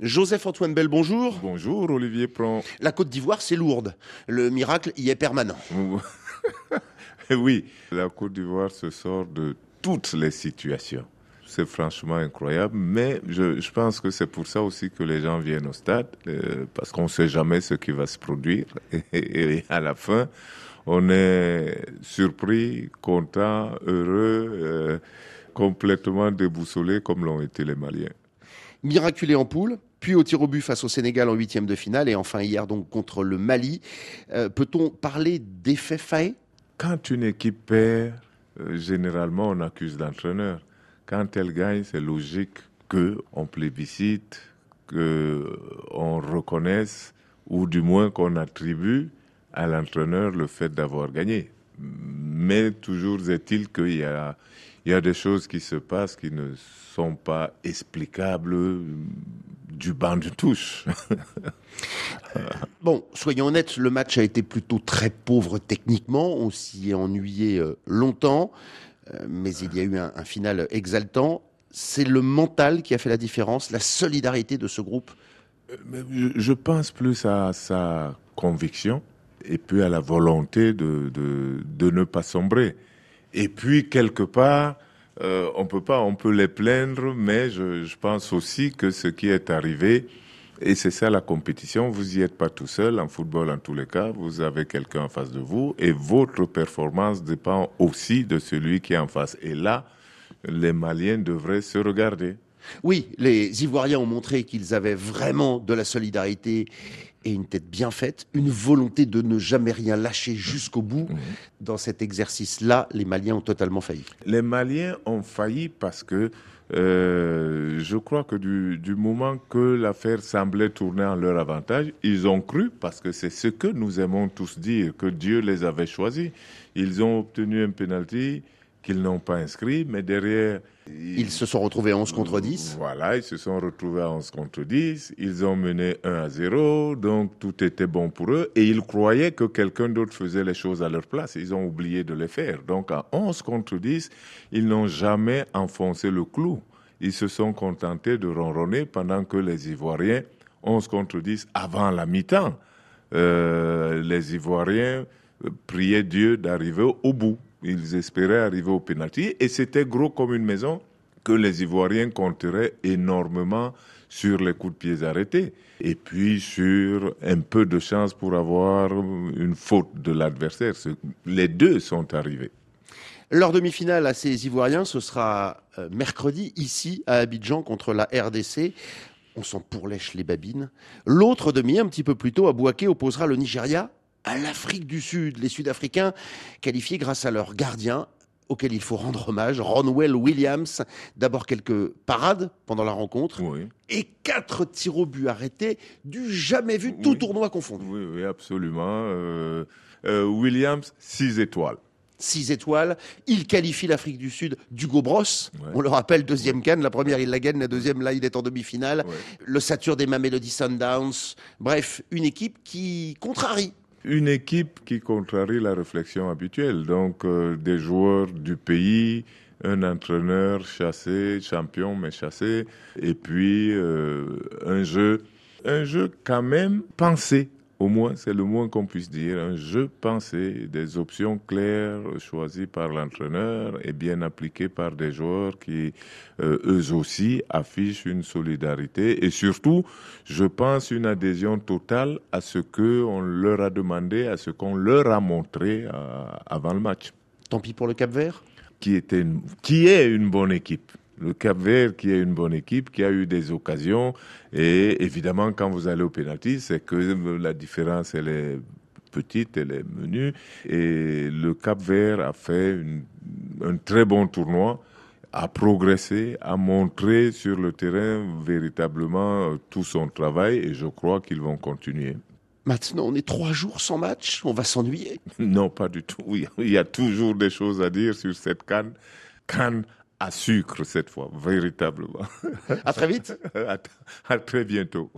Joseph-Antoine Bell, bonjour. Bonjour Olivier Pran. La Côte d'Ivoire, c'est lourde. Le miracle y est permanent. oui, la Côte d'Ivoire se sort de toutes les situations. C'est franchement incroyable, mais je, pense que c'est pour ça aussi que les gens viennent au stade, euh, parce qu'on ne sait jamais ce qui va se produire. Et, à la fin, on est surpris, content, heureux, euh, complètement déboussolé comme l'ont été les Maliens miraculé en poule, puis au tir au but face au Sénégal en huitième de finale, et enfin hier donc contre le Mali. Euh, peut-on parler d'effet failli Quand une équipe perd, euh, généralement on accuse l'entraîneur. Quand elle gagne, c'est logique qu'on plébiscite, qu'on reconnaisse, ou du moins qu'on attribue à l'entraîneur le fait d'avoir gagné. Mais toujours est-il qu'il y a, il y a des choses qui se passent qui ne sont pas explicables du banc de touche. bon, soyons honnêtes, le match a été plutôt très pauvre techniquement. On s'y est ennuyé euh, longtemps, euh, mais il y a eu un, final exaltant. C'est le mental qui a fait la différence, la solidarité de ce groupe? Euh, je pense plus à sa conviction et puis à la volonté de, de ne pas sombrer. Et puis, quelque part, euh, on peut pas, on peut les plaindre, mais je, pense aussi que ce qui est arrivé, et c'est ça la compétition, vous y êtes pas tout seul, en football en tous les cas, vous avez quelqu'un en face de vous, et votre performance dépend aussi de celui qui est en face. Et là, les Maliens devraient se regarder. Oui, les Ivoiriens ont montré qu'ils avaient vraiment de la solidarité et une tête bien faite, une volonté de ne jamais rien lâcher jusqu'au bout. Dans cet exercice-là, les Maliens ont totalement failli. Les Maliens ont failli parce que euh, je crois que du, du moment que l'affaire semblait tourner en leur avantage, ils ont cru, parce que c'est ce que nous aimons tous dire, que Dieu les avait choisis. Ils ont obtenu un penalty, qu'ils n'ont pas inscrit, mais derrière... Ils, se sont retrouvés à 11 contre 10 Voilà, ils se sont retrouvés à 11 contre 10. Ils ont mené 1 à 0, donc tout était bon pour eux. Et ils croyaient que quelqu'un d'autre faisait les choses à leur place. Ils ont oublié de les faire. Donc à 11 contre 10, ils n'ont jamais enfoncé le clou. Ils se sont contentés de ronronner pendant que les Ivoiriens, 11 contre 10 avant la mi-temps, euh, les Ivoiriens priaient Dieu d'arriver au bout. Ils espéraient arriver au pénalty et c'était gros comme une maison que les Ivoiriens compteraient énormément sur les coups de pied arrêtés et puis sur un peu de chance pour avoir une faute de l'adversaire. Les deux sont arrivés. Leur demi-finale à ces Ivoiriens, ce sera euh, mercredi ici à Abidjan contre la RDC. On s'en pourlèche les babines. L'autre demi, un petit peu plus tôt, à Bouaké, opposera le Nigeria à l'Afrique du Sud. Les Sud-Africains qualifiés grâce à leur gardien auquel il faut rendre hommage, Ronwell Williams. D'abord quelques parades pendant la rencontre et quatre tirs au but arrêtés du jamais vu, tout tournoi confondu. Oui, oui, absolument. Euh, euh, Williams, six étoiles. Six étoiles. Il qualifie l'Afrique du Sud d'Hugo Bros. On le rappelle, deuxième canne. La première, il la gagne. La deuxième, là, il est en demi-finale. Le Satur des Mamelody Sundowns. Bref, une équipe qui contrarie une équipe qui contrarie la réflexion habituelle. Donc, euh, des joueurs du pays, un entraîneur chassé, champion mais chassé, et puis euh, un jeu, un jeu quand même pensé au moins, c'est le moins qu'on puisse dire, un jeu pensé, des options claires choisies par l'entraîneur et bien appliquées par des joueurs qui, euh, eux aussi, affichent une solidarité. Et surtout, je pense, une adhésion totale à ce qu'on leur a demandé, à ce qu'on leur a montré euh, avant le match. Tant pis pour le Cap Vert? Qui, était qui est une bonne équipe le Cap Vert qui est une bonne équipe, qui a eu des occasions. Et évidemment, quand vous allez au pénalty, c'est que la différence, elle est petite, elle est menue. Et le Cap Vert a fait un très bon tournoi, a progressé, a montré sur le terrain véritablement tout son travail et je crois qu'ils vont continuer. Maintenant, on est trois jours sans match, on va s'ennuyer. Non, pas du tout. Il y a toujours des choses à dire sur cette canne. Canne à sucre cette fois, véritablement. À très vite. à très bientôt.